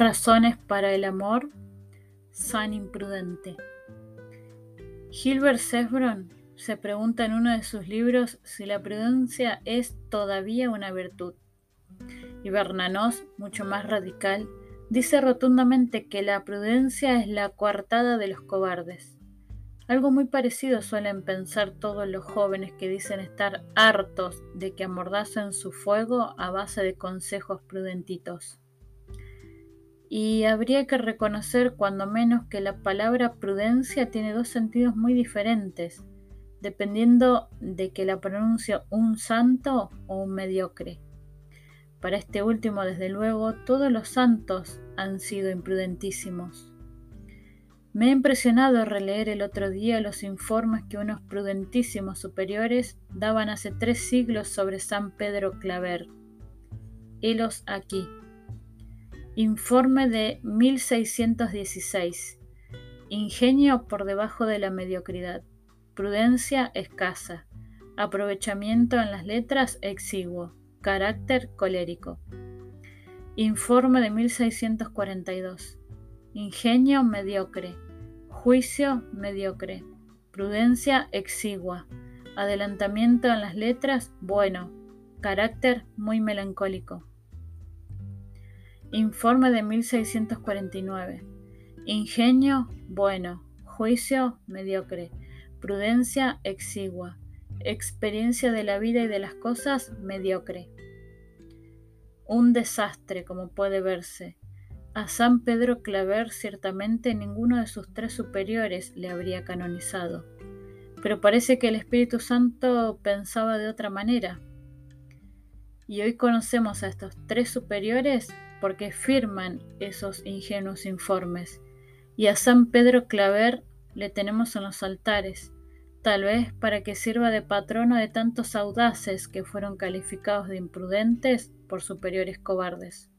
Razones para el amor, San Imprudente. Gilbert Sefron se pregunta en uno de sus libros si la prudencia es todavía una virtud. Y Bernanos, mucho más radical, dice rotundamente que la prudencia es la coartada de los cobardes. Algo muy parecido suelen pensar todos los jóvenes que dicen estar hartos de que amordacen su fuego a base de consejos prudentitos. Y habría que reconocer cuando menos que la palabra prudencia tiene dos sentidos muy diferentes, dependiendo de que la pronuncie un santo o un mediocre. Para este último, desde luego, todos los santos han sido imprudentísimos. Me ha impresionado releer el otro día los informes que unos prudentísimos superiores daban hace tres siglos sobre San Pedro Claver. Helos aquí. Informe de 1616. Ingenio por debajo de la mediocridad. Prudencia escasa. Aprovechamiento en las letras exiguo. Carácter colérico. Informe de 1642 ingenio mediocre, juicio mediocre, prudencia exigua, adelantamiento en las letras bueno, carácter muy melancólico. Informe de 1649. Ingenio bueno, juicio mediocre, prudencia exigua, experiencia de la vida y de las cosas mediocre. Un desastre, como puede verse, a San Pedro Claver ciertamente ninguno de sus tres superiores le habría canonizado, pero parece que el Espíritu Santo pensaba de otra manera. Y hoy conocemos a estos tres superiores porque firman esos ingenuos informes, y a San Pedro Claver le tenemos en los altares, tal vez para que sirva de patrono de tantos audaces que fueron calificados de imprudentes por superiores cobardes.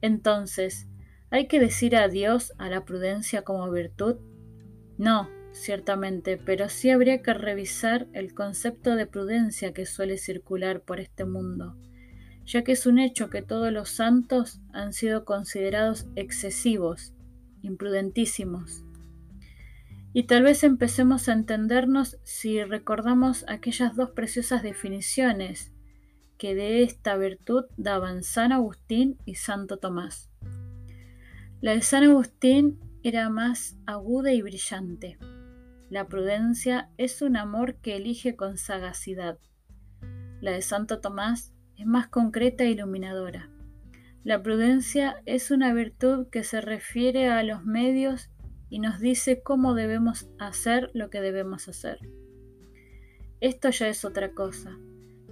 Entonces, ¿hay que decir adiós a la prudencia como virtud? No, ciertamente, pero sí habría que revisar el concepto de prudencia que suele circular por este mundo, ya que es un hecho que todos los santos han sido considerados excesivos, imprudentísimos. Y tal vez empecemos a entendernos si recordamos aquellas dos preciosas definiciones que de esta virtud daban San Agustín y Santo Tomás. La de San Agustín era más aguda y brillante. La prudencia es un amor que elige con sagacidad. La de Santo Tomás es más concreta e iluminadora. La prudencia es una virtud que se refiere a los medios y nos dice cómo debemos hacer lo que debemos hacer. Esto ya es otra cosa.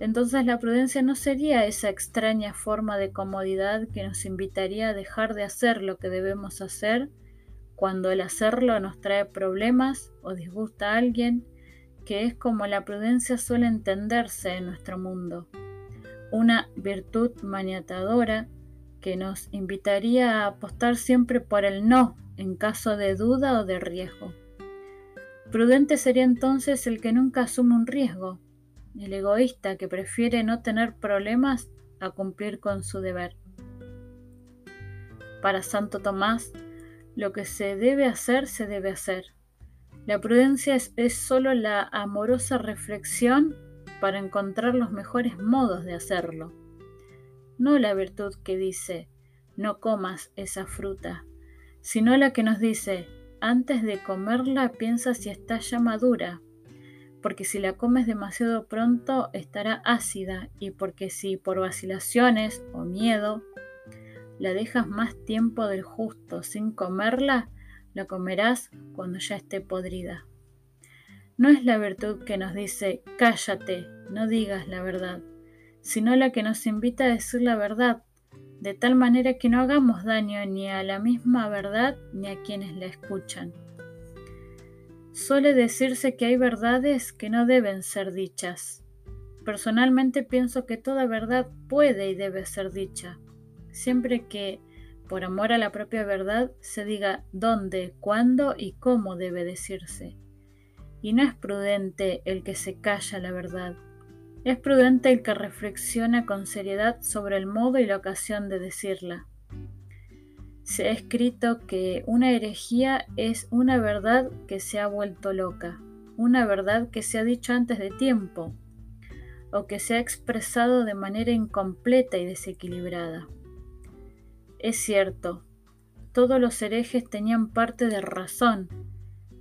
Entonces la prudencia no sería esa extraña forma de comodidad que nos invitaría a dejar de hacer lo que debemos hacer cuando el hacerlo nos trae problemas o disgusta a alguien, que es como la prudencia suele entenderse en nuestro mundo. Una virtud maniatadora que nos invitaría a apostar siempre por el no en caso de duda o de riesgo. Prudente sería entonces el que nunca asume un riesgo, el egoísta que prefiere no tener problemas a cumplir con su deber. Para Santo Tomás, lo que se debe hacer, se debe hacer. La prudencia es, es sólo la amorosa reflexión para encontrar los mejores modos de hacerlo. No la virtud que dice, no comas esa fruta, sino la que nos dice, antes de comerla piensa si está ya madura, porque si la comes demasiado pronto estará ácida y porque si por vacilaciones o miedo la dejas más tiempo del justo sin comerla, la comerás cuando ya esté podrida. No es la virtud que nos dice cállate, no digas la verdad, sino la que nos invita a decir la verdad, de tal manera que no hagamos daño ni a la misma verdad ni a quienes la escuchan. Suele decirse que hay verdades que no deben ser dichas. Personalmente pienso que toda verdad puede y debe ser dicha, siempre que, por amor a la propia verdad, se diga dónde, cuándo y cómo debe decirse. Y no es prudente el que se calla la verdad, es prudente el que reflexiona con seriedad sobre el modo y la ocasión de decirla. se ha escrito que una herejía es una verdad que se ha vuelto loca, una verdad que se ha dicho antes de tiempo, o que se ha expresado de manera incompleta y desequilibrada. Es cierto, todos los herejes tenían parte de razón,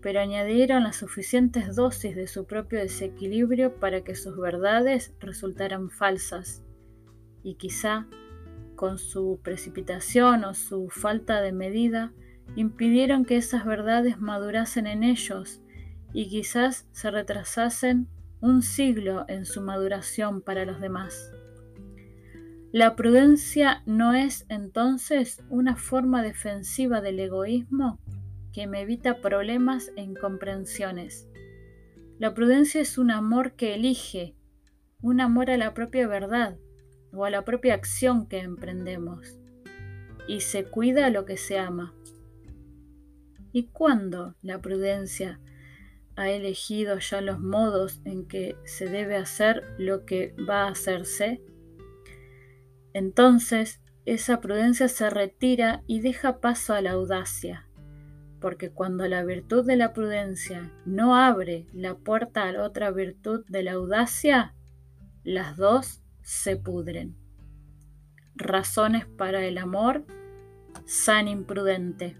pero añadieron las suficientes dosis de su propio desequilibrio para que sus verdades resultaran falsas, y quizá con su precipitación o su falta de medida, impidieron que esas verdades madurasen en ellos y quizás se retrasasen un siglo en su maduración para los demás. La prudencia no es entonces una forma defensiva del egoísmo que me evita problemas e incomprensiones. La prudencia es un amor que elige, un amor a la propia verdad, o a la propia acción que emprendemos y se cuida lo que se ama. ¿Y cuándo la prudencia ha elegido ya los modos en que se debe hacer lo que va a hacerse? Entonces esa prudencia se retira y deja paso a la audacia, porque cuando la virtud de la prudencia no abre la puerta a la otra virtud de la audacia, las dos se pudren. Razones para el amor, san imprudente.